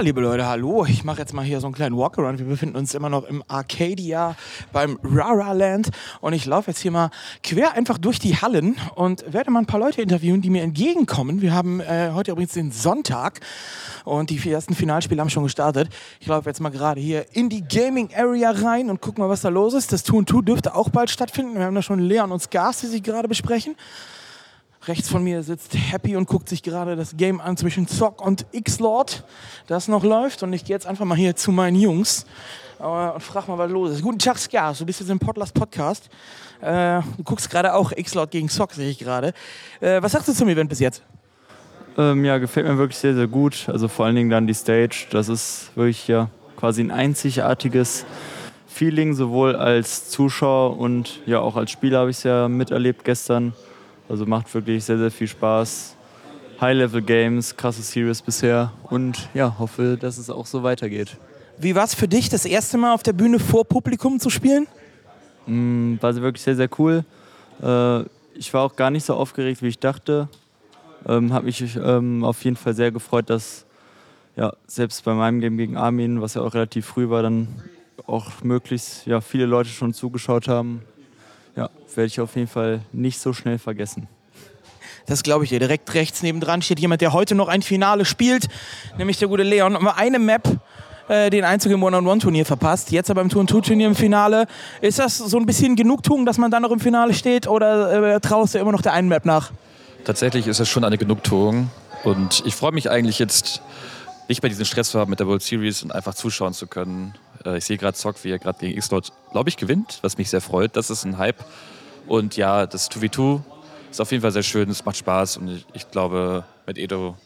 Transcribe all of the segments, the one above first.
Ja, liebe Leute, hallo. Ich mache jetzt mal hier so einen kleinen Walkaround. Wir befinden uns immer noch im Arcadia beim Rara Land und ich laufe jetzt hier mal quer einfach durch die Hallen und werde mal ein paar Leute interviewen, die mir entgegenkommen. Wir haben äh, heute übrigens den Sonntag und die ersten Finalspiele haben schon gestartet. Ich laufe jetzt mal gerade hier in die Gaming Area rein und guck mal, was da los ist. Das 2 und 2 dürfte auch bald stattfinden. Wir haben da schon Leon und Scars, die sich gerade besprechen. Rechts von mir sitzt Happy und guckt sich gerade das Game an zwischen Zock und X-Lord, das noch läuft. Und ich gehe jetzt einfach mal hier zu meinen Jungs äh, und frag mal, was los ist. Guten Tag, Skars. Du bist jetzt im Podlast Podcast. Äh, du guckst gerade auch X-Lord gegen Zock, sehe ich gerade. Äh, was sagst du zum Event bis jetzt? Ähm, ja, gefällt mir wirklich sehr, sehr gut. Also vor allen Dingen dann die Stage. Das ist wirklich ja quasi ein einzigartiges Feeling, sowohl als Zuschauer und ja auch als Spieler habe ich es ja miterlebt gestern. Also macht wirklich sehr, sehr viel Spaß. High-Level-Games, krasse Series bisher und ja, hoffe, dass es auch so weitergeht. Wie war es für dich, das erste Mal auf der Bühne vor Publikum zu spielen? Mm, war wirklich sehr, sehr cool. Äh, ich war auch gar nicht so aufgeregt, wie ich dachte. Ähm, Habe mich ähm, auf jeden Fall sehr gefreut, dass ja, selbst bei meinem Game gegen Armin, was ja auch relativ früh war, dann auch möglichst ja, viele Leute schon zugeschaut haben. Ja, werde ich auf jeden Fall nicht so schnell vergessen. Das glaube ich dir. Direkt rechts nebendran steht jemand, der heute noch ein Finale spielt, nämlich der gute Leon. Aber eine Map äh, den Einzug im One-on-One-Turnier verpasst. Jetzt aber im Tour-2-Turnier im Finale. Ist das so ein bisschen Genugtuung, dass man dann noch im Finale steht oder äh, traust du immer noch der einen Map nach? Tatsächlich ist es schon eine Genugtuung. Und ich freue mich eigentlich jetzt nicht mehr diesen Stress zu haben mit der World Series und einfach zuschauen zu können. Äh, ich sehe gerade Zock, wie er gerade gegen X-Lord, glaube ich, gewinnt, was mich sehr freut. Das ist ein Hype. Und ja, das 2v2 ist auf jeden Fall sehr schön, es macht Spaß und ich, ich glaube, mit Edo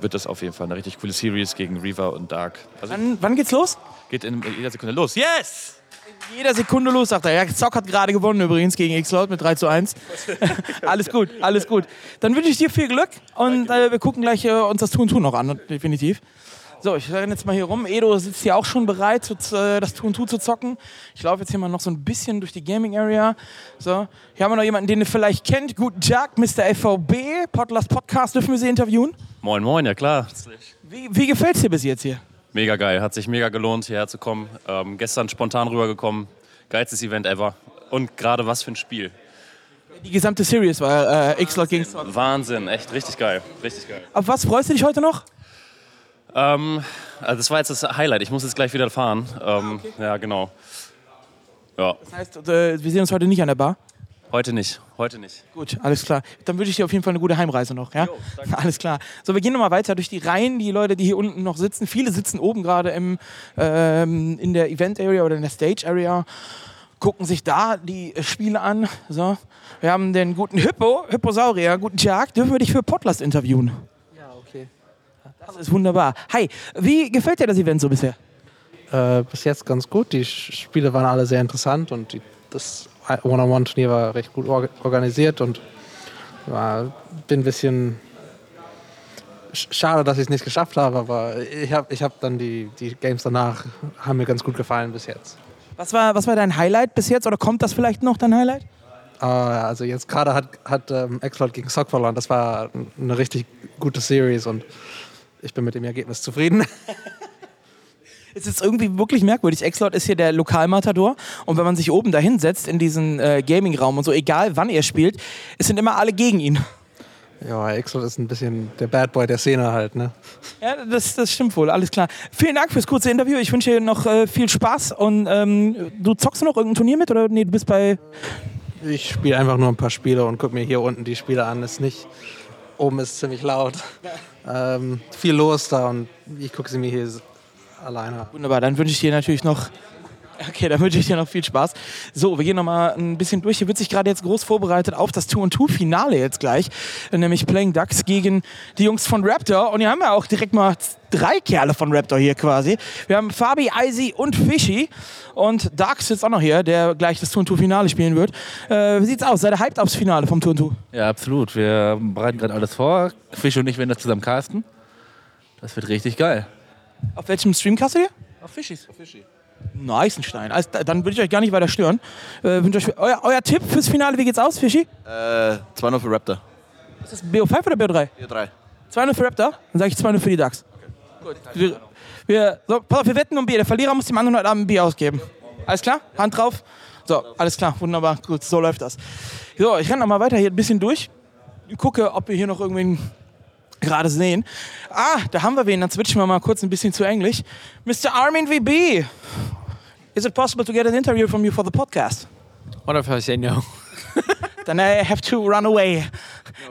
wird das auf jeden Fall eine richtig coole Series gegen Reaver und Dark. Also wann, wann geht's los? Geht in jeder Sekunde los. Yes! In jeder Sekunde los, sagt er. Ja, Zock hat gerade gewonnen übrigens gegen X-Lord mit 3 zu 1. alles gut, alles gut. Dann wünsche ich dir viel Glück und äh, wir gucken gleich äh, uns das Tun Tun noch an, definitiv. So, ich renne jetzt mal hier rum. Edo sitzt hier auch schon bereit, äh, das Tun Tu zu zocken. Ich laufe jetzt hier mal noch so ein bisschen durch die Gaming Area. So, hier haben wir noch jemanden, den ihr vielleicht kennt. Guten Tag, Mr. FVB. Podlast Podcast, dürfen wir Sie interviewen? Moin, moin, ja klar. Wie, wie gefällt es dir bis jetzt hier? Mega geil, hat sich mega gelohnt, hierher zu kommen. Ähm, gestern spontan rübergekommen. Geilstes Event ever. Und gerade was für ein Spiel. Die gesamte Series war äh, X-Log gegen Wahnsinn, echt richtig geil. Richtig geil. Auf was freust du dich heute noch? Ähm, also das war jetzt das Highlight. Ich muss jetzt gleich wieder fahren. Ähm, ah, okay. Ja, genau. Ja. Das heißt, äh, wir sehen uns heute nicht an der Bar? Heute nicht, heute nicht. Gut, alles klar. Dann wünsche ich dir auf jeden Fall eine gute Heimreise noch. Ja? Jo, alles klar. So, wir gehen nochmal weiter durch die Reihen. Die Leute, die hier unten noch sitzen, viele sitzen oben gerade ähm, in der Event Area oder in der Stage Area, gucken sich da die Spiele an. So. Wir haben den guten Hippo, Hipposaurier. Guten Tag, dürfen wir dich für Podcast interviewen? Das ist wunderbar. Hi, wie gefällt dir das Event so bisher? Äh, bis jetzt ganz gut. Die Spiele waren alle sehr interessant und die, das One-on-One-Turnier war recht gut organisiert und war, bin ein bisschen schade, dass ich es nicht geschafft habe, aber ich habe ich hab dann die, die Games danach, haben mir ganz gut gefallen bis jetzt. Was war, was war dein Highlight bis jetzt oder kommt das vielleicht noch, dein Highlight? Uh, also jetzt gerade hat, hat ähm, X-Lord gegen Sock verloren. Das war eine richtig gute Series und ich bin mit dem Ergebnis zufrieden. Es ist irgendwie wirklich merkwürdig. Exlord ist hier der Lokalmatador und wenn man sich oben dahin setzt in diesen äh, Gaming-Raum und so, egal wann er spielt, es sind immer alle gegen ihn. Ja, Exlord ist ein bisschen der Bad Boy der Szene halt, ne? Ja, das, das stimmt wohl, alles klar. Vielen Dank fürs kurze Interview. Ich wünsche dir noch äh, viel Spaß und ähm, du zockst noch irgendein Turnier mit oder nee, du bist bei. Ich spiele einfach nur ein paar Spiele und guck mir hier unten die Spiele an. Ist nicht. Oben ist ziemlich laut. Ja ähm, viel los da und ich gucke sie mir hier alleine an. Wunderbar, dann wünsche ich dir natürlich noch Okay, dann wünsche ich dir noch viel Spaß. So, wir gehen noch mal ein bisschen durch. Hier wird sich gerade jetzt groß vorbereitet auf das 2-2-Finale jetzt gleich. Nämlich Playing Ducks gegen die Jungs von Raptor. Und hier haben wir auch direkt mal drei Kerle von Raptor hier quasi. Wir haben Fabi, Icy und Fishy. Und Dark sitzt auch noch hier, der gleich das Turn-Tour-Finale spielen wird. Äh, wie sieht's aus? Seid ihr hyped aufs Finale vom Turn-Tour? Ja, absolut. Wir bereiten gerade alles vor. Fishy und ich werden das zusammen casten. Das wird richtig geil. Auf welchem Stream castet ihr? Auf Fischis. Auf Fishy. Nice, Stein. Also, dann würde ich euch gar nicht weiter stören. Äh, euch, euer, euer, Tipp fürs Finale, wie geht's aus, Fischi? Äh, 2-0 für Raptor. Ist das BO5 oder BO3? BO3. 200 für Raptor, dann sage ich 200 für die Ducks. Gut. Wir, wir, so, pass auf, wir wetten um Bier. Der Verlierer muss dem anderen heute Abend ein Bier ausgeben. Alles klar? Hand drauf. So, alles klar, wunderbar. Gut, so läuft das. So, ich renne noch mal weiter hier ein bisschen durch. Gucke, ob wir hier noch irgendwen gerade sehen. Ah, da haben wir wen. Dann switchen wir mal kurz ein bisschen zu Englisch. Mr. Armin VB. Is it possible to get an interview from you for the podcast? What if I say no? Then I have to run away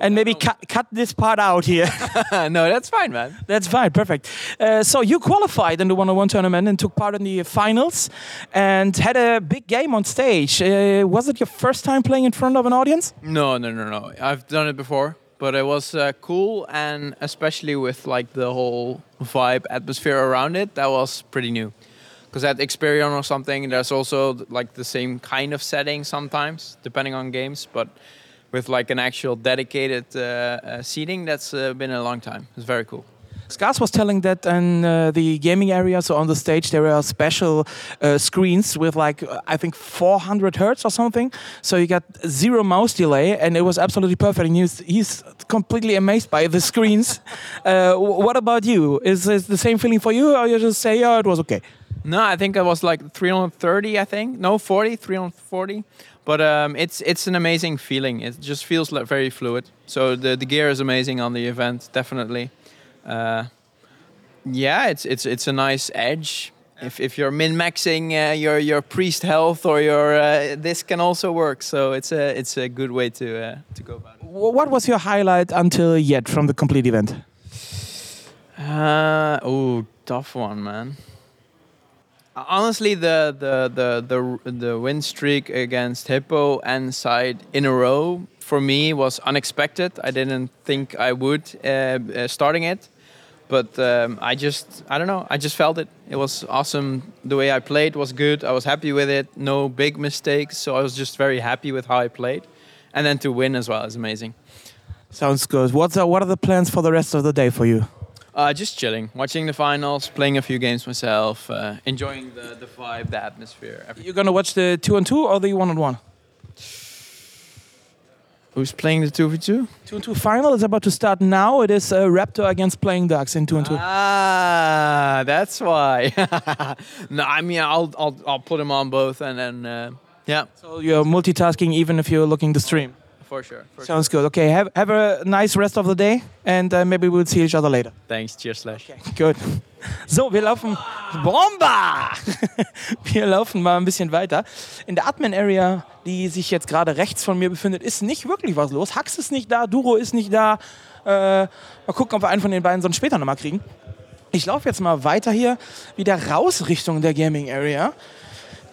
and maybe cut, cut this part out here. no, that's fine, man. That's fine, perfect. Uh, so you qualified in the one-on-one tournament and took part in the finals and had a big game on stage. Uh, was it your first time playing in front of an audience? No, no, no, no. I've done it before, but it was uh, cool, and especially with like the whole vibe atmosphere around it, that was pretty new. Because at Experion or something, there's also like the same kind of setting sometimes, depending on games, but with like an actual dedicated uh, uh, seating, that's uh, been a long time. It's very cool. Skars was telling that in uh, the gaming area, so on the stage, there are special uh, screens with like, I think 400 hertz or something. So you got zero mouse delay, and it was absolutely perfect. And he's, he's completely amazed by the screens. Uh, what about you? Is it the same feeling for you, or you just say, yeah, it was okay? No, I think it was like 330. I think no 40, 340. But um, it's it's an amazing feeling. It just feels like very fluid. So the the gear is amazing on the event, definitely. Uh, yeah, it's it's it's a nice edge. If, if you're min maxing uh, your your priest health or your uh, this can also work. So it's a it's a good way to uh, to go about it. What was your highlight until yet from the complete event? Uh, oh, tough one, man. Honestly, the the the the the win streak against Hippo and Side in a row for me was unexpected. I didn't think I would uh, uh, starting it, but um, I just I don't know. I just felt it. It was awesome. The way I played was good. I was happy with it. No big mistakes. So I was just very happy with how I played, and then to win as well is amazing. Sounds good. What's uh, what are the plans for the rest of the day for you? Uh, just chilling, watching the finals, playing a few games myself, uh, enjoying the, the vibe, the atmosphere. Everything. You're gonna watch the two on two or the one on one? Who's playing the 2v2? Two and two final is about to start now. It is uh, Raptor against Playing Ducks in two and two. Ah, that's why. no, I mean, I'll, I'll, I'll put them on both and then, uh, yeah, So you're multitasking even if you're looking the stream. For sure. For sure. Sounds good. Okay, have, have a nice rest of the day and uh, maybe we'll see each other later. Thanks, cheers, Slash. Gut. So, wir laufen. Bomba! Wir laufen mal ein bisschen weiter. In der Admin-Area, die sich jetzt gerade rechts von mir befindet, ist nicht wirklich was los. Hax ist nicht da, Duro ist nicht da. Äh, mal gucken, ob wir einen von den beiden sonst später nochmal kriegen. Ich laufe jetzt mal weiter hier wieder raus Richtung der Gaming Area.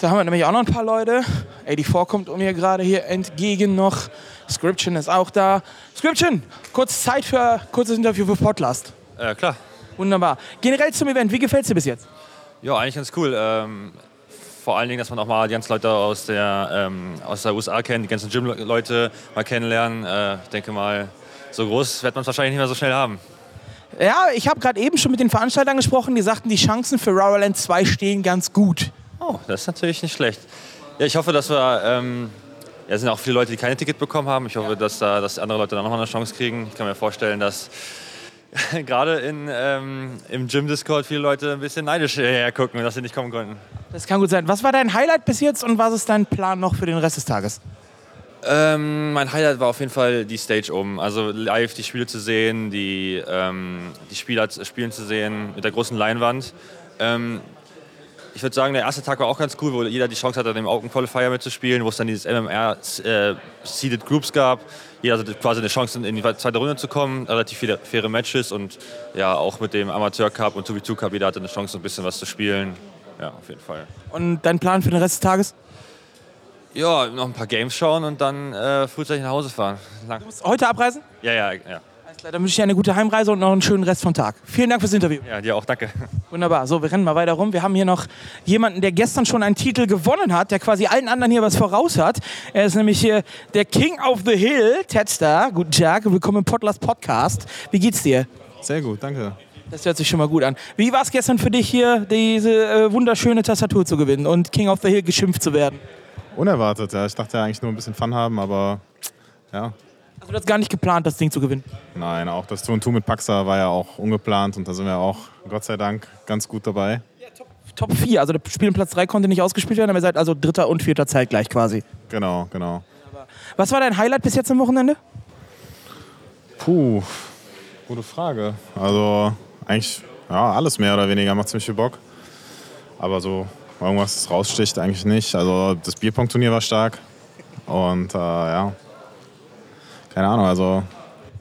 Da haben wir nämlich auch noch ein paar Leute. 84 kommt um mir gerade hier entgegen noch. Scription ist auch da. Scription, kurz Zeit für ein kurzes Interview für Podcast. Äh, klar. Wunderbar. Generell zum Event, wie gefällt es dir bis jetzt? Ja, eigentlich ganz cool. Ähm, vor allen Dingen, dass man auch mal die ganzen Leute aus der, ähm, aus der USA kennt, die ganzen Gym-Leute mal kennenlernen. Äh, ich denke mal, so groß wird man es wahrscheinlich nicht mehr so schnell haben. Ja, ich habe gerade eben schon mit den Veranstaltern gesprochen, die sagten, die Chancen für Rowerland 2 stehen ganz gut. Oh, das ist natürlich nicht schlecht. Ja, ich hoffe, dass wir. Ähm, ja, es sind auch viele Leute, die keine Ticket bekommen haben. Ich hoffe, dass, da, dass andere Leute dann nochmal eine Chance kriegen. Ich kann mir vorstellen, dass gerade in, ähm, im Gym-Discord viele Leute ein bisschen neidisch hergucken, dass sie nicht kommen konnten. Das kann gut sein. Was war dein Highlight bis jetzt und was ist dein Plan noch für den Rest des Tages? Ähm, mein Highlight war auf jeden Fall die Stage oben. Also live die Spiele zu sehen, die, ähm, die Spieler spielen zu sehen mit der großen Leinwand. Ähm, ich würde sagen, der erste Tag war auch ganz cool, wo jeder die Chance hatte, dem Open Qualifier mitzuspielen, wo es dann dieses MMR äh, Seeded Groups gab. Jeder hatte quasi eine Chance, in die zweite Runde zu kommen. Relativ viele faire Matches und ja, auch mit dem Amateur Cup und 2v2 Cup, jeder hatte eine Chance, ein bisschen was zu spielen. Ja, auf jeden Fall. Und dein Plan für den Rest des Tages? Ja, noch ein paar Games schauen und dann äh, frühzeitig nach Hause fahren. Lang. Heute abreisen? Ja, ja, ja. Klar, dann wünsche ich dir eine gute Heimreise und noch einen schönen Rest vom Tag. Vielen Dank fürs Interview. Ja, dir auch, danke. Wunderbar. So, wir rennen mal weiter rum. Wir haben hier noch jemanden, der gestern schon einen Titel gewonnen hat, der quasi allen anderen hier was voraus hat. Er ist nämlich hier der King of the Hill, Ted Star. Guten Tag, willkommen im Podlast Podcast. Wie geht's dir? Sehr gut, danke. Das hört sich schon mal gut an. Wie war es gestern für dich hier, diese äh, wunderschöne Tastatur zu gewinnen und King of the Hill geschimpft zu werden? Unerwartet, ja. Ich dachte ja eigentlich nur ein bisschen Fun haben, aber ja, Also du hast gar nicht geplant, das Ding zu gewinnen. Nein, auch das Tour mit Paxa war ja auch ungeplant und da sind wir auch, Gott sei Dank, ganz gut dabei. Top 4, also das Spiel um Platz 3 konnte nicht ausgespielt werden, aber ihr seid also dritter und vierter zeitgleich quasi. Genau, genau. Was war dein Highlight bis jetzt am Wochenende? Puh, gute Frage. Also eigentlich ja, alles mehr oder weniger macht ziemlich viel Bock. Aber so irgendwas raussticht eigentlich nicht. Also das Bierpong-Turnier war stark und äh, ja, keine Ahnung, also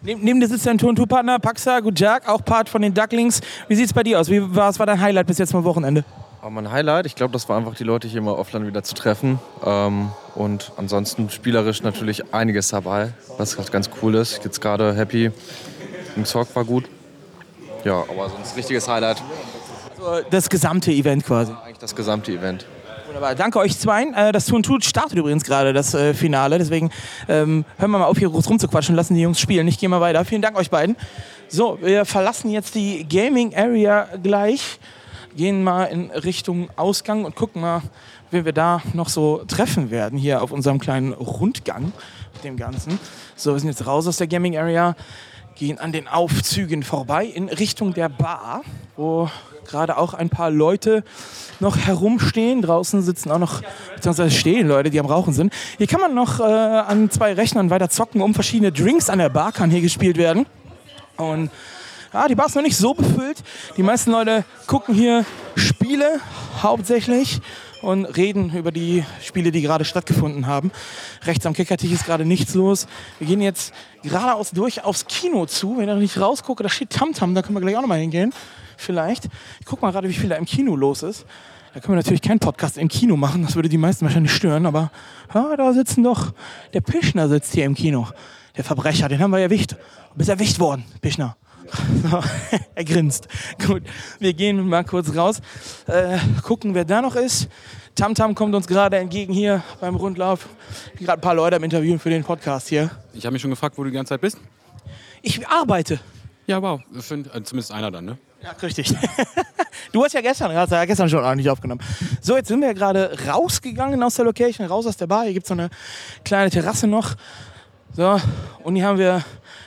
Neben, neben dir sitzt dein Tour- und Tourpartner Paxa Gujak, auch Part von den Ducklings. Wie sieht's bei dir aus? Wie, was war dein Highlight bis jetzt am Wochenende? Aber mein Highlight, ich glaube, das war einfach die Leute hier mal offline wieder zu treffen. Ähm, und ansonsten spielerisch natürlich einiges dabei, was halt ganz cool ist. Jetzt gerade happy. Im Zock war gut. Ja, aber sonst richtiges Highlight. Also das gesamte Event quasi. Eigentlich das gesamte Event. Wunderbar. Danke euch zweien. Äh, Das Tun Tut startet übrigens gerade das äh, Finale. Deswegen ähm, hören wir mal auf, hier groß rumzuquatschen und lassen die Jungs spielen. Ich gehe mal weiter. Vielen Dank euch beiden. So, wir verlassen jetzt die Gaming Area gleich. Gehen mal in Richtung Ausgang und gucken mal, wen wir da noch so treffen werden hier auf unserem kleinen Rundgang mit dem Ganzen. So, wir sind jetzt raus aus der Gaming Area, gehen an den Aufzügen vorbei in Richtung der Bar, wo gerade auch ein paar Leute noch herumstehen. Draußen sitzen auch noch, beziehungsweise stehen Leute, die am Rauchen sind. Hier kann man noch äh, an zwei Rechnern weiter zocken, um verschiedene Drinks an der Bar kann hier gespielt werden. Und ja, die Bar ist noch nicht so befüllt. Die meisten Leute gucken hier Spiele hauptsächlich und reden über die Spiele, die gerade stattgefunden haben. Rechts am Kickertisch ist gerade nichts los. Wir gehen jetzt geradeaus durch aufs Kino zu. Wenn ich nicht rausgucke, da steht Tamtam, da können wir gleich auch noch mal hingehen. Vielleicht. Ich guck mal gerade, wie viel da im Kino los ist. Da können wir natürlich keinen Podcast im Kino machen, das würde die meisten wahrscheinlich stören, aber ja, da sitzen doch, der Pischner sitzt hier im Kino. Der Verbrecher, den haben wir erwischt. Du bist erwischt worden, Pischner. So, er grinst. Gut, wir gehen mal kurz raus, äh, gucken, wer da noch ist. Tamtam kommt uns gerade entgegen hier beim Rundlauf. Gerade ein paar Leute am Interviewen für den Podcast hier. Ich habe mich schon gefragt, wo du die ganze Zeit bist. Ich arbeite. Ja, wow. Find, äh, zumindest einer dann, ne? Ja, richtig. Du hast ja gestern, hast ja gestern schon eigentlich aufgenommen. So, jetzt sind wir gerade rausgegangen aus der Location, raus aus der Bar. Hier gibt es so eine kleine Terrasse noch. So, und hier haben wir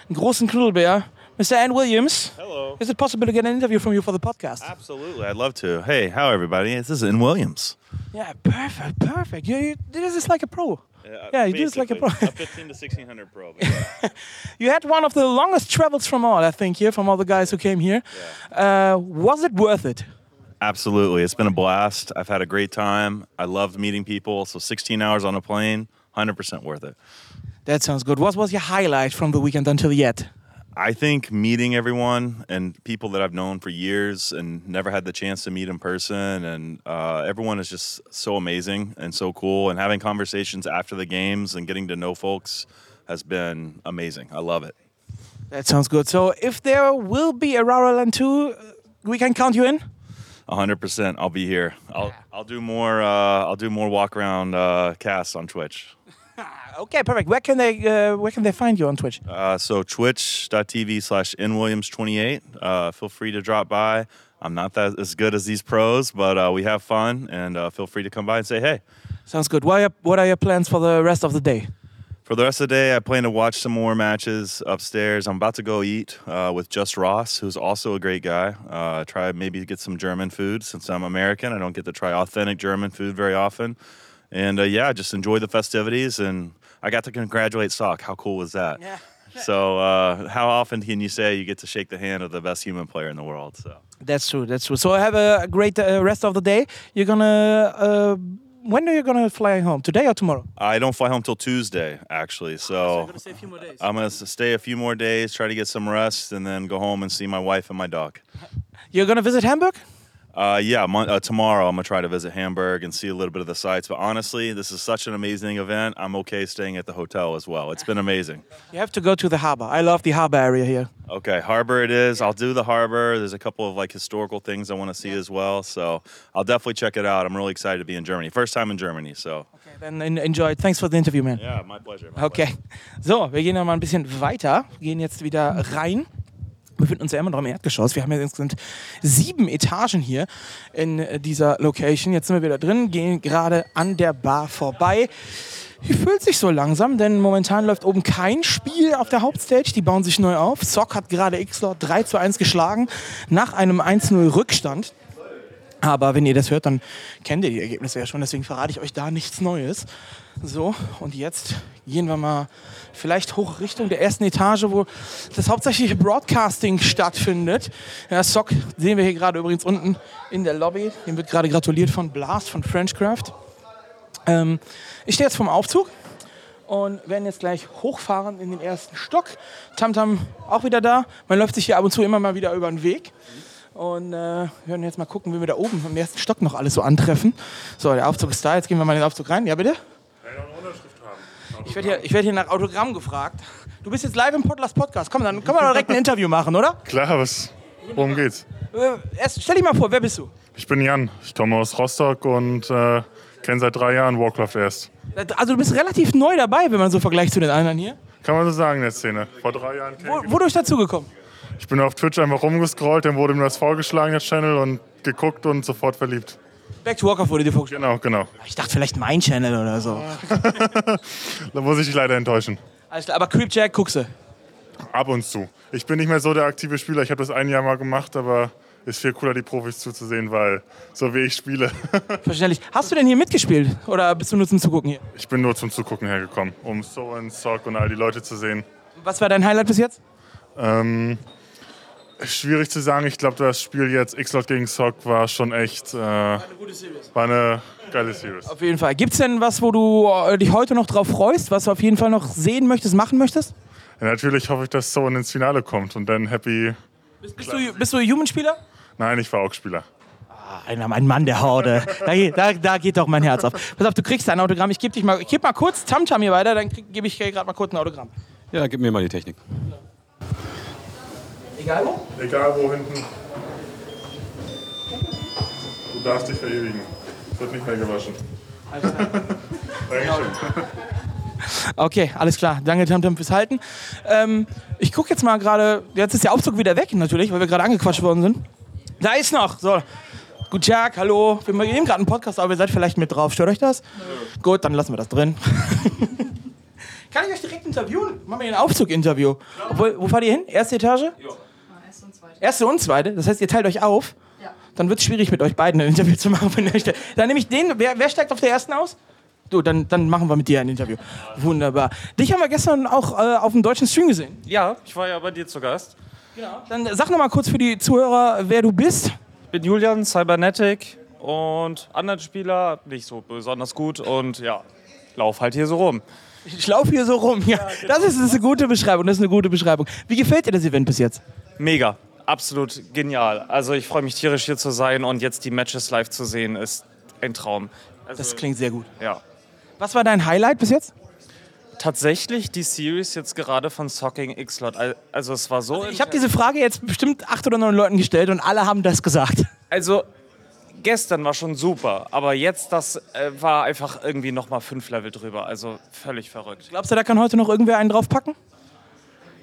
einen großen Knuddelbär. Mr. Ann Williams. Hello. Is it possible to get an interview from you for the podcast? Absolutely, I'd love to. Hey, how everybody? This is In Williams. Yeah, perfect, perfect. You, you this is like a pro. Yeah, you do this like a pro. A 15 to 1600 pro. but yeah. You had one of the longest travels from all, I think, here, from all the guys who came here. Uh, was it worth it? Absolutely, it's been a blast. I've had a great time. I loved meeting people. So 16 hours on a plane, 100% worth it. That sounds good. What was your highlight from the weekend until yet? I think meeting everyone and people that I've known for years and never had the chance to meet in person, and uh, everyone is just so amazing and so cool. And having conversations after the games and getting to know folks has been amazing. I love it. That sounds good. So if there will be a Raraland 2, uh, we can count you in? hundred percent. I'll be here. I'll I'll do more. Uh, I'll do more walk around uh, casts on Twitch. Okay, perfect. Where can they uh, where can they find you on Twitch? Uh, so twitch.tv slash nwilliams28. Uh, feel free to drop by. I'm not that as good as these pros, but uh, we have fun, and uh, feel free to come by and say hey. Sounds good. What are, what are your plans for the rest of the day? For the rest of the day, I plan to watch some more matches upstairs. I'm about to go eat uh, with Just Ross, who's also a great guy. Uh, try maybe get some German food since I'm American. I don't get to try authentic German food very often. And uh, yeah, just enjoy the festivities. And I got to congratulate Sock. How cool was that? Yeah. So, uh, how often can you say you get to shake the hand of the best human player in the world? So, That's true. That's true. So have a great uh, rest of the day. You're gonna. Uh, when are you gonna fly home? Today or tomorrow? I don't fly home till Tuesday, actually. So, stay a few more days. I'm gonna stay a few more days, try to get some rest, and then go home and see my wife and my dog. You're gonna visit Hamburg? Uh, yeah, mon- uh, tomorrow I'm gonna try to visit Hamburg and see a little bit of the sights. But honestly, this is such an amazing event. I'm okay staying at the hotel as well. It's been amazing. You have to go to the harbor. I love the harbor area here. Okay, harbor it is. I'll do the harbor. There's a couple of like historical things I want to see as well. So I'll definitely check it out. I'm really excited to be in Germany. First time in Germany. So Then en- enjoy. Thanks for the interview, man. yeah, my pleasure. my Okay. So, wir gehen noch mal ein bisschen weiter. Wir gehen jetzt wieder rein. Wir befinden uns ja immer noch im Erdgeschoss. Wir haben ja insgesamt sieben Etagen hier in äh, dieser Location. Jetzt sind wir wieder drin, gehen gerade an der Bar vorbei. die füllt sich so langsam, denn momentan läuft oben kein Spiel auf der Hauptstage. Die bauen sich neu auf. Sock hat gerade X-Lord 3 zu 1 geschlagen nach einem 1-0 Rückstand. Aber wenn ihr das hört, dann kennt ihr die Ergebnisse ja schon. Deswegen verrate ich euch da nichts Neues. So, und jetzt gehen wir mal vielleicht hoch Richtung der ersten Etage, wo das hauptsächliche Broadcasting stattfindet. Ja, Sock sehen wir hier gerade übrigens unten in der Lobby. Dem wird gerade gratuliert von Blast, von Frenchcraft. Ähm, ich stehe jetzt vom Aufzug und werden jetzt gleich hochfahren in den ersten Stock. Tamtam auch wieder da. Man läuft sich hier ab und zu immer mal wieder über den Weg. Und äh, wir werden jetzt mal gucken, wie wir da oben im ersten Stock noch alles so antreffen. So, der Aufzug ist da. Jetzt gehen wir mal in den Aufzug rein. Ja, bitte? Ich werde hier, ich werd hier nach Autogramm gefragt. Du bist jetzt live im Podlast Podcast. Komm, dann können wir direkt ein Interview machen, oder? Klar, was? Worum geht's? Äh, erst stell dich mal vor, wer bist du? Ich bin Jan. Ich komme aus Rostock und äh, kenne seit drei Jahren Warcraft erst. Also du bist relativ neu dabei, wenn man so vergleicht zu den anderen hier. Kann man so sagen in der Szene. Vor drei Jahren. Wo, wodurch dazugekommen? Ich bin auf Twitch einfach rumgescrollt, dann wurde mir das vorgeschlagen, der Channel, und geguckt und sofort verliebt. Back to Warcraft wurde dir vorgeschlagen? Genau, genau. Ich dachte vielleicht mein Channel oder so. Da muss ich dich leider enttäuschen. Alles klar, aber Creepjack guckst du. Ab und zu. Ich bin nicht mehr so der aktive Spieler. Ich habe das ein Jahr mal gemacht, aber ist viel cooler, die Profis zuzusehen, weil so wie ich spiele. Verständlich. Hast du denn hier mitgespielt oder bist du nur zum Zugucken hier? Ich bin nur zum Zugucken hergekommen, um So und Sock und all die Leute zu sehen. Was war dein Highlight bis jetzt? Ähm, schwierig zu sagen. Ich glaube, das Spiel jetzt X-Lot gegen Sock war schon echt. Äh, war eine gute Series. War eine geile Series. Auf jeden Fall. Gibt es denn was, wo du äh, dich heute noch drauf freust, was du auf jeden Fall noch sehen möchtest, machen möchtest? Ja, natürlich hoffe ich, dass So ins Finale kommt und dann happy. Bist, bist, du, bist du Human-Spieler? Nein, ich war auch Spieler. Einer, ein Mann der Horde. Da, geht- da, da geht doch mein Herz auf. Pass auf, du kriegst ein Autogramm. Ich gebe dich mal, ich geb mal kurz Tamtam hier weiter, dann gebe ich gerade mal kurz ein Autogramm. Ja, gib mir mal die Technik. Egal wo? Egal wo hinten. Du darfst dich verewigen. Es wird nicht mehr gewaschen. Dankeschön. Okay, alles klar. Danke, Tamtam, fürs Halten. Ähm, ich gucke jetzt mal gerade, jetzt ist der Aufzug wieder weg, natürlich, weil wir gerade angequatscht worden sind. Da ist noch. So. Guten Tag, hallo. Wir nehmen gerade einen Podcast, aber ihr seid vielleicht mit drauf. Stört euch das? Gut, dann lassen wir das drin. Kann ich euch direkt interviewen? Machen wir hier ein Aufzug-Interview. Obwohl, Wo fahrt ihr hin? Erste Etage? Ja. Erste und zweite. Das heißt, ihr teilt euch auf. Dann wird es schwierig, mit euch beiden ein Interview zu machen. Dann nehme ich den. Wer, wer steigt auf der ersten aus? Du, dann, dann machen wir mit dir ein Interview. Wunderbar. Dich haben wir gestern auch äh, auf dem deutschen Stream gesehen. Ja, ich war ja bei dir zu Gast. Dann sag noch mal kurz für die Zuhörer, wer du bist. Ich bin Julian, Cybernetic und anderen Spieler nicht so besonders gut und ja, lauf halt hier so rum. Ich laufe hier so rum. Ja, das, ist, das ist eine gute Beschreibung. Das ist eine gute Beschreibung. Wie gefällt dir das Event bis jetzt? Mega, absolut genial. Also ich freue mich tierisch hier zu sein und jetzt die Matches live zu sehen ist ein Traum. Also, Das klingt sehr gut. Ja. Was war dein Highlight bis jetzt? Tatsächlich die Series jetzt gerade von Socking X-Lot. Also es war so. Ich habe diese Frage jetzt bestimmt acht oder neun Leuten gestellt und alle haben das gesagt. Also gestern war schon super, aber jetzt das äh, war einfach irgendwie noch mal fünf Level drüber. Also völlig verrückt. Glaubst du, da kann heute noch irgendwer einen draufpacken?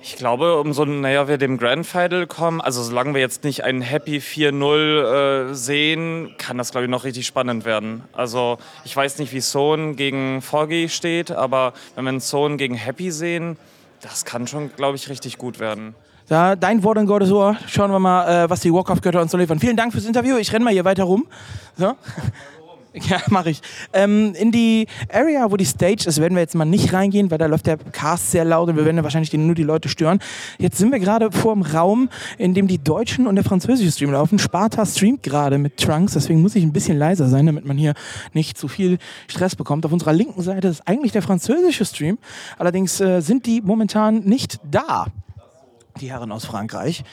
Ich glaube, um so näher wir dem Grand Final kommen, also solange wir jetzt nicht einen Happy 4-0 äh, sehen, kann das, glaube ich, noch richtig spannend werden. Also ich weiß nicht, wie Sohn gegen Forgy steht, aber wenn wir einen Sohn gegen Happy sehen, das kann schon, glaube ich, richtig gut werden. Da, dein Wort in Gottes Ohr. Schauen wir mal, äh, was die Walk-Off-Götter uns so liefern. Vielen Dank fürs Interview. Ich renne mal hier weiter rum. So. Ja, mache ich. Ähm, in die Area, wo die Stage ist, werden wir jetzt mal nicht reingehen, weil da läuft der Cast sehr laut und wir werden wahrscheinlich nur die Leute stören. Jetzt sind wir gerade vor dem Raum, in dem die deutschen und der französische Stream laufen. Sparta streamt gerade mit Trunks, deswegen muss ich ein bisschen leiser sein, damit man hier nicht zu viel Stress bekommt. Auf unserer linken Seite ist eigentlich der französische Stream. Allerdings äh, sind die momentan nicht da. Die Herren aus Frankreich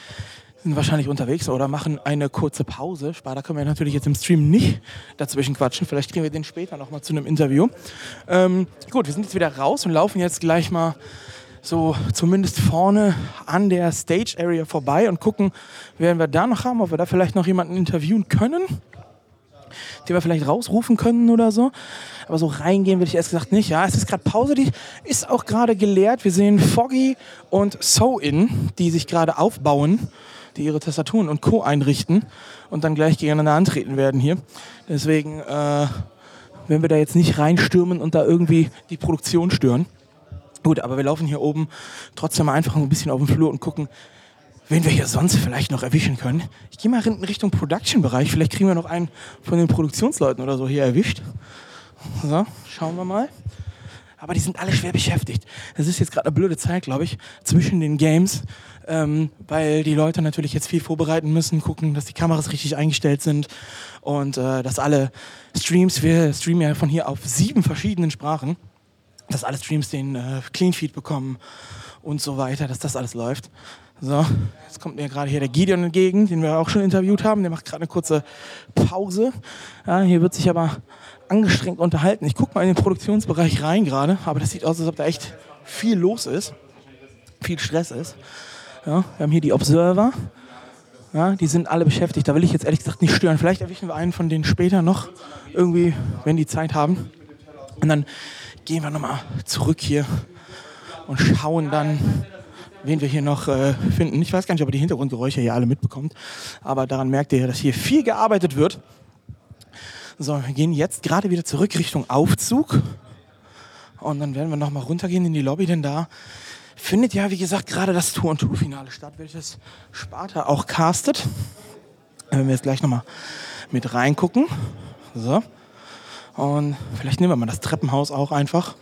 sind wahrscheinlich unterwegs oder machen eine kurze Pause. Sparta können wir natürlich jetzt im Stream nicht dazwischen quatschen. Vielleicht kriegen wir den später noch mal zu einem Interview. Ähm, gut, wir sind jetzt wieder raus und laufen jetzt gleich mal so zumindest vorne an der Stage Area vorbei und gucken, wen wir da noch haben, ob wir da vielleicht noch jemanden interviewen können, den wir vielleicht rausrufen können oder so. Aber so reingehen würde ich erst gesagt nicht. Ja, es ist gerade Pause, die ist auch gerade geleert. Wir sehen Foggy und So-In, die sich gerade aufbauen, die ihre Tastaturen und Co. einrichten und dann gleich gegeneinander antreten werden hier. Deswegen äh, wenn wir da jetzt nicht reinstürmen und da irgendwie die Produktion stören. Gut, aber wir laufen hier oben trotzdem einfach ein bisschen auf den Flur und gucken, wen wir hier sonst vielleicht noch erwischen können. Ich gehe mal in Richtung Production-Bereich. Vielleicht kriegen wir noch einen von den Produktionsleuten oder so hier erwischt. So, schauen wir mal. Aber die sind alle schwer beschäftigt. Es ist jetzt gerade eine blöde Zeit, glaube ich, zwischen den Games, ähm, weil die Leute natürlich jetzt viel vorbereiten müssen, gucken, dass die Kameras richtig eingestellt sind und äh, dass alle Streams, wir streamen ja von hier auf sieben verschiedenen Sprachen, dass alle Streams den äh, Clean Feed bekommen und so weiter, dass das alles läuft. So, jetzt kommt mir gerade hier der Gideon entgegen, den wir auch schon interviewt haben. Der macht gerade eine kurze Pause. Ja, hier wird sich aber angestrengt unterhalten. Ich gucke mal in den Produktionsbereich rein gerade, aber das sieht aus, als ob da echt viel los ist, viel Stress ist. Ja, wir haben hier die Observer. Ja, die sind alle beschäftigt. Da will ich jetzt ehrlich gesagt nicht stören. Vielleicht erwischen wir einen von denen später noch, irgendwie, wenn die Zeit haben. Und dann gehen wir nochmal zurück hier und schauen dann, wen wir hier noch äh, finden. Ich weiß gar nicht, ob ihr die Hintergrundgeräusche hier alle mitbekommt, aber daran merkt ihr, dass hier viel gearbeitet wird. So, wir gehen jetzt gerade wieder zurück Richtung Aufzug und dann werden wir nochmal runtergehen in die Lobby, denn da findet ja, wie gesagt, gerade das Tour- und Tour-Finale statt, welches Sparta auch castet. Wenn wir jetzt gleich nochmal mit reingucken. So. Und vielleicht nehmen wir mal das Treppenhaus auch einfach.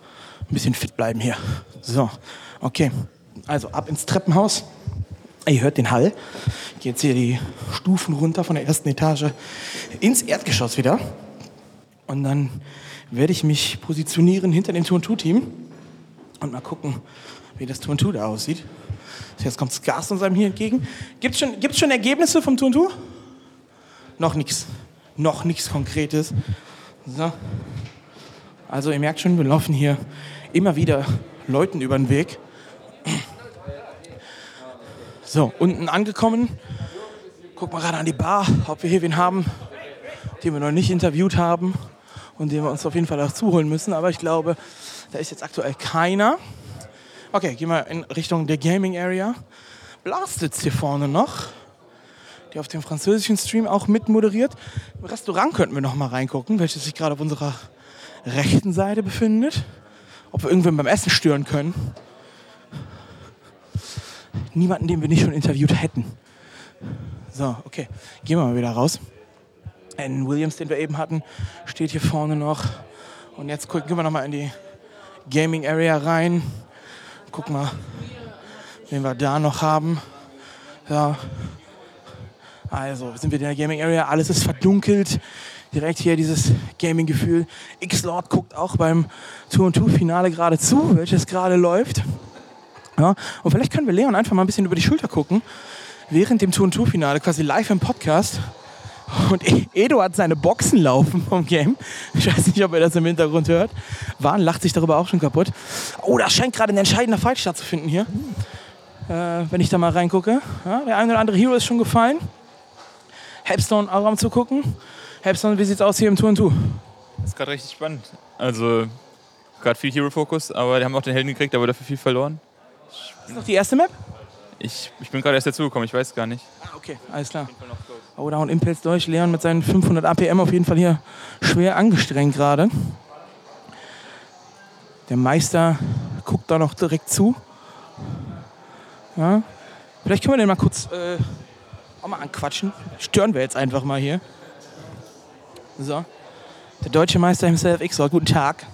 Ein bisschen fit bleiben hier. So, okay. Also ab ins Treppenhaus. Ihr hört den Hall. Geht jetzt hier die Stufen runter von der ersten Etage ins Erdgeschoss wieder. Und dann werde ich mich positionieren hinter dem Turn-2-Team und mal gucken, wie das Turn-2 da aussieht. Jetzt kommt Skars uns einem hier entgegen. Gibt es schon, gibt's schon Ergebnisse vom Turn-2? Noch nichts. Noch nichts Konkretes. So. Also ihr merkt schon, wir laufen hier immer wieder Leuten über den Weg. So, unten angekommen. Guck mal gerade an die Bar, ob wir hier wen haben, den wir noch nicht interviewt haben und den wir uns auf jeden Fall auch zuholen müssen. Aber ich glaube, da ist jetzt aktuell keiner. Okay, gehen wir in Richtung der Gaming Area. Blast sitzt hier vorne noch, die auf dem französischen Stream auch mit moderiert. Im Restaurant könnten wir noch mal reingucken, welches sich gerade auf unserer rechten Seite befindet. Ob wir irgendwen beim Essen stören können. Niemanden, den wir nicht schon interviewt hätten. So, okay. Gehen wir mal wieder raus. N. Williams, den wir eben hatten, steht hier vorne noch. Und jetzt gucken wir noch mal in die Gaming Area rein. Guck mal, wen wir da noch haben. Ja. Also, sind wir in der Gaming Area. Alles ist verdunkelt. Direkt hier dieses Gaming-Gefühl. X-Lord guckt auch beim Tour-and-Tour-Finale gerade zu, welches gerade läuft. Ja, und vielleicht können wir Leon einfach mal ein bisschen über die Schulter gucken, während dem Tour-and-Tour-Finale, quasi live im Podcast. Und Edo hat seine Boxen laufen vom Game. Ich weiß nicht, ob er das im Hintergrund hört. Wahn lacht sich darüber auch schon kaputt. Oh, da scheint gerade ein entscheidender Fight stattzufinden hier. Äh, wenn ich da mal reingucke. Ja, der eine oder andere Hero ist schon gefallen. Helpstone auch am zugucken. Helpstone, wie sieht's aus hier im Tour Tour? Das ist gerade richtig spannend. Also, gerade viel Hero-Fokus, aber die haben auch den Helden gekriegt, aber dafür viel verloren. Ist noch die erste Map? Ich, ich bin gerade erst dazugekommen, ich weiß gar nicht. Ah, okay, alles klar. Oh, da und Impels durch. Leon mit seinen 500 APM auf jeden Fall hier schwer angestrengt gerade. Der Meister guckt da noch direkt zu. Ja. Vielleicht können wir den mal kurz äh, auch mal anquatschen. Stören wir jetzt einfach mal hier. So. Der deutsche Meister himself, Xor, guten Tag.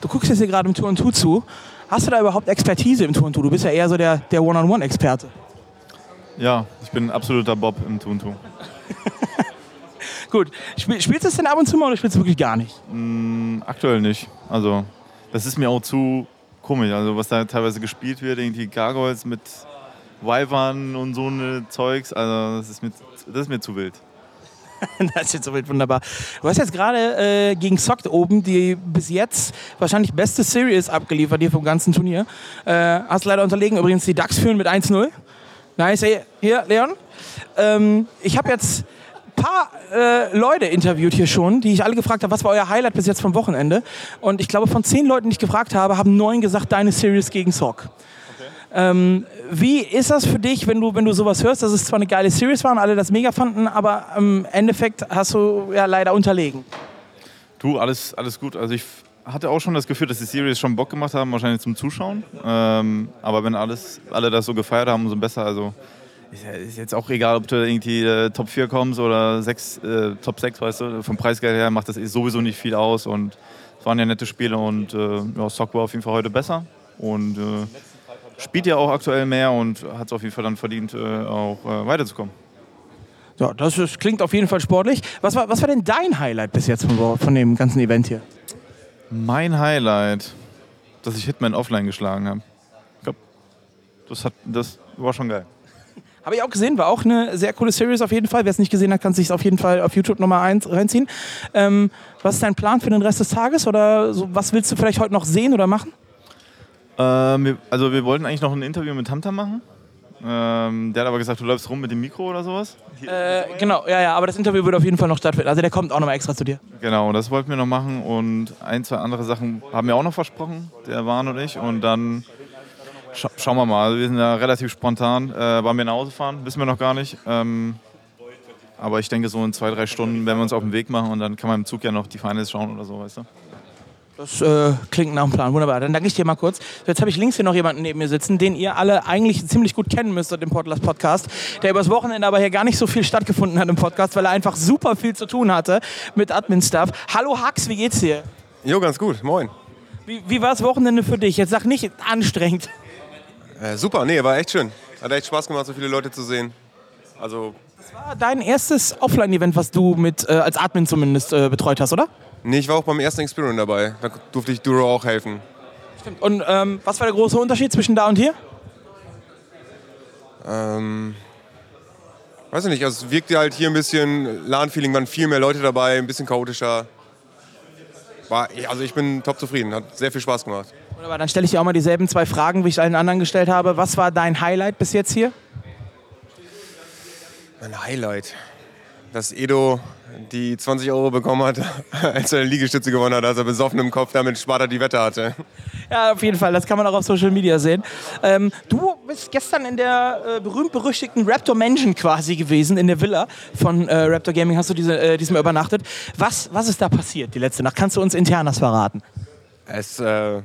Du guckst jetzt hier gerade im Tour und Tour zu. Hast du da überhaupt Expertise im Tour? Du bist ja eher so der, der One-on-One-Experte. Ja, ich bin absoluter Bob im Tuntu. Gut. Spiel, spielst du es denn ab und zu mal oder spielst du wirklich gar nicht? Mm, aktuell nicht. Also, das ist mir auch zu komisch. Also, was da teilweise gespielt wird, irgendwie Gargoyles mit Wyvern und so eine Zeugs, also, das ist mir, das ist mir zu wild. das ist jetzt so wunderbar. Du hast jetzt gerade äh, gegen Socked oben die bis jetzt wahrscheinlich beste Series abgeliefert hier vom ganzen Turnier. Äh, hast leider unterlegen. Übrigens die Ducks führen mit 1-0. Nice. Hier, Leon. Ähm, ich habe jetzt ein paar äh, Leute interviewt hier schon, die ich alle gefragt habe, was war euer Highlight bis jetzt vom Wochenende? Und ich glaube, von zehn Leuten, die ich gefragt habe, haben neun gesagt, deine Series gegen Sock. Ähm, wie ist das für dich, wenn du, wenn du sowas hörst, dass es zwar eine geile Series war und alle das mega fanden, aber im Endeffekt hast du ja leider unterlegen? Du, alles, alles gut. Also ich hatte auch schon das Gefühl, dass die Series schon Bock gemacht haben, wahrscheinlich zum Zuschauen. Ähm, aber wenn alles, alle das so gefeiert haben, umso besser. Also ist, jetzt auch egal, ob du irgendwie äh, Top 4 kommst oder 6, äh, Top 6, weißt du. Vom Preisgeld her macht das eh sowieso nicht viel aus. Und es waren ja nette Spiele und äh, ja, Sock war auf jeden Fall heute besser. Und äh, spielt ja auch aktuell mehr und hat es auf jeden Fall dann verdient, äh, auch äh, weiterzukommen. Ja, das ist, klingt auf jeden Fall sportlich. Was war, was war denn dein Highlight bis jetzt von, von dem ganzen Event hier? Mein Highlight, dass ich Hitman offline geschlagen habe. Ich glaube, das, hat- das war schon geil. Habe ich auch gesehen, war auch eine sehr coole Series auf jeden Fall. Wer es nicht gesehen hat, kann sich auf jeden Fall auf YouTube nochmal eins reinziehen. Ähm, was ist dein Plan für den Rest des Tages oder so, was willst du vielleicht heute noch sehen oder machen? Ähm, wir, also wir wollten eigentlich noch ein Interview mit Tamtam machen. Ähm, der hat aber gesagt, du läufst rum mit dem Mikro oder sowas. Äh, genau, ja, ja, aber das Interview wird auf jeden Fall noch stattfinden. Also der kommt auch nochmal extra zu dir. Genau, das wollten wir noch machen und ein, zwei andere Sachen haben wir auch noch versprochen, der Warn und ich. Und dann scha schauen wir mal. Also wir sind ja relativ spontan. Äh, wann wir nach Hause fahren, wissen wir noch gar nicht. Ähm, aber ich denke, so in zwei, drei Stunden werden wir uns auf den Weg machen und dann kann man im Zug ja noch die Finals schauen oder so, weißt du? Das äh, klingt nach einem Plan. Wunderbar. Dann danke ich dir mal kurz. Jetzt habe ich links hier noch jemanden neben mir sitzen, den ihr alle eigentlich ziemlich gut kennen müsstet im Portlers Podcast, der übers Wochenende aber hier gar nicht so viel stattgefunden hat im Podcast, weil er einfach super viel zu tun hatte mit Admin-Stuff. Hallo Hax, wie geht's dir? Jo, ganz gut. Moin. Wie, wie war das Wochenende für dich? Jetzt sag nicht anstrengend. Äh, super, nee, war echt schön. Hat echt Spaß gemacht, so viele Leute zu sehen. Also, War dein erstes Offline-Event, was du mit äh, als Admin zumindest äh, betreut hast, oder? Nee, ich war auch beim ersten Experiment dabei. Da durfte ich Duro auch helfen. Stimmt. Und ähm, was war der große Unterschied zwischen da und hier? Ähm, weiß ich nicht, also es wirkte halt hier ein bisschen LAN-Feeling, waren viel mehr Leute dabei, ein bisschen chaotischer. War, also ich bin top zufrieden, hat sehr viel Spaß gemacht. Wunderbar, dann stelle ich dir auch mal dieselben zwei Fragen, wie ich allen anderen gestellt habe. Was war dein Highlight bis jetzt hier? Mein Highlight, dass Edo die 20 Euro bekommen hat, als er eine Liegestütze gewonnen hat, als er besoffen im Kopf damit Sparta die Wette hatte. Ja, auf jeden Fall. Das kann man auch auf Social Media sehen. Ähm, du bist gestern in der äh, berühmt-berüchtigten Raptor Mansion quasi gewesen, in der Villa von äh, Raptor Gaming. Hast du diese, äh, diesmal übernachtet. Was, was ist da passiert die letzte Nacht? Kannst du uns Internas verraten? Es, äh,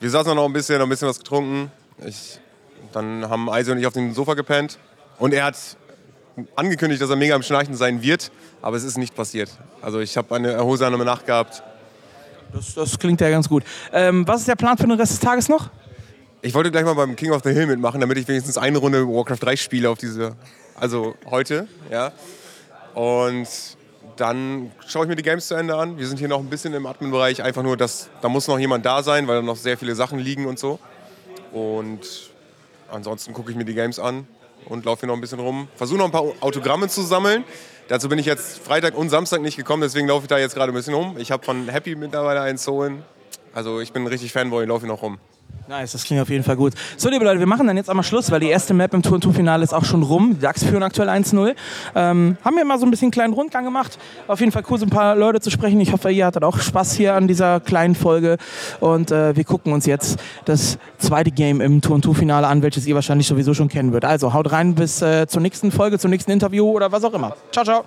wir saßen noch ein bisschen, noch ein bisschen was getrunken. Ich, dann haben Eise und ich auf dem Sofa gepennt. Und er hat angekündigt, dass er mega am Schnarchen sein wird, aber es ist nicht passiert. Also ich habe eine erholsame Nacht gehabt. Das, das klingt ja ganz gut. Ähm, was ist der Plan für den Rest des Tages noch? Ich wollte gleich mal beim King of the Hill mitmachen, damit ich wenigstens eine Runde Warcraft 3 spiele auf diese, also heute, ja. Und dann schaue ich mir die Games zu Ende an. Wir sind hier noch ein bisschen im Admin-Bereich, einfach nur, dass da muss noch jemand da sein, weil da noch sehr viele Sachen liegen und so. Und ansonsten gucke ich mir die Games an und laufe hier noch ein bisschen rum. Versuche noch ein paar Autogramme zu sammeln. Dazu bin ich jetzt Freitag und Samstag nicht gekommen, deswegen laufe ich da jetzt gerade ein bisschen rum. Ich habe von Happy mittlerweile eins zu. Also ich bin richtig Fanboy, laufe hier noch rum. Nice, das klingt auf jeden Fall gut. So, liebe Leute, wir machen dann jetzt einmal Schluss, weil die erste Map im Tour-Finale ist auch schon rum. Die DAX führen aktuell 1-0. Ähm, haben wir mal so ein bisschen einen kleinen Rundgang gemacht. Auf jeden Fall cool, so ein paar Leute zu sprechen. Ich hoffe, ihr hattet auch Spaß hier an dieser kleinen Folge. Und äh, wir gucken uns jetzt das zweite Game im Tour-Finale an, welches ihr wahrscheinlich sowieso schon kennen würdet. Also haut rein bis äh, zur nächsten Folge, zum nächsten Interview oder was auch immer. Ciao, ciao.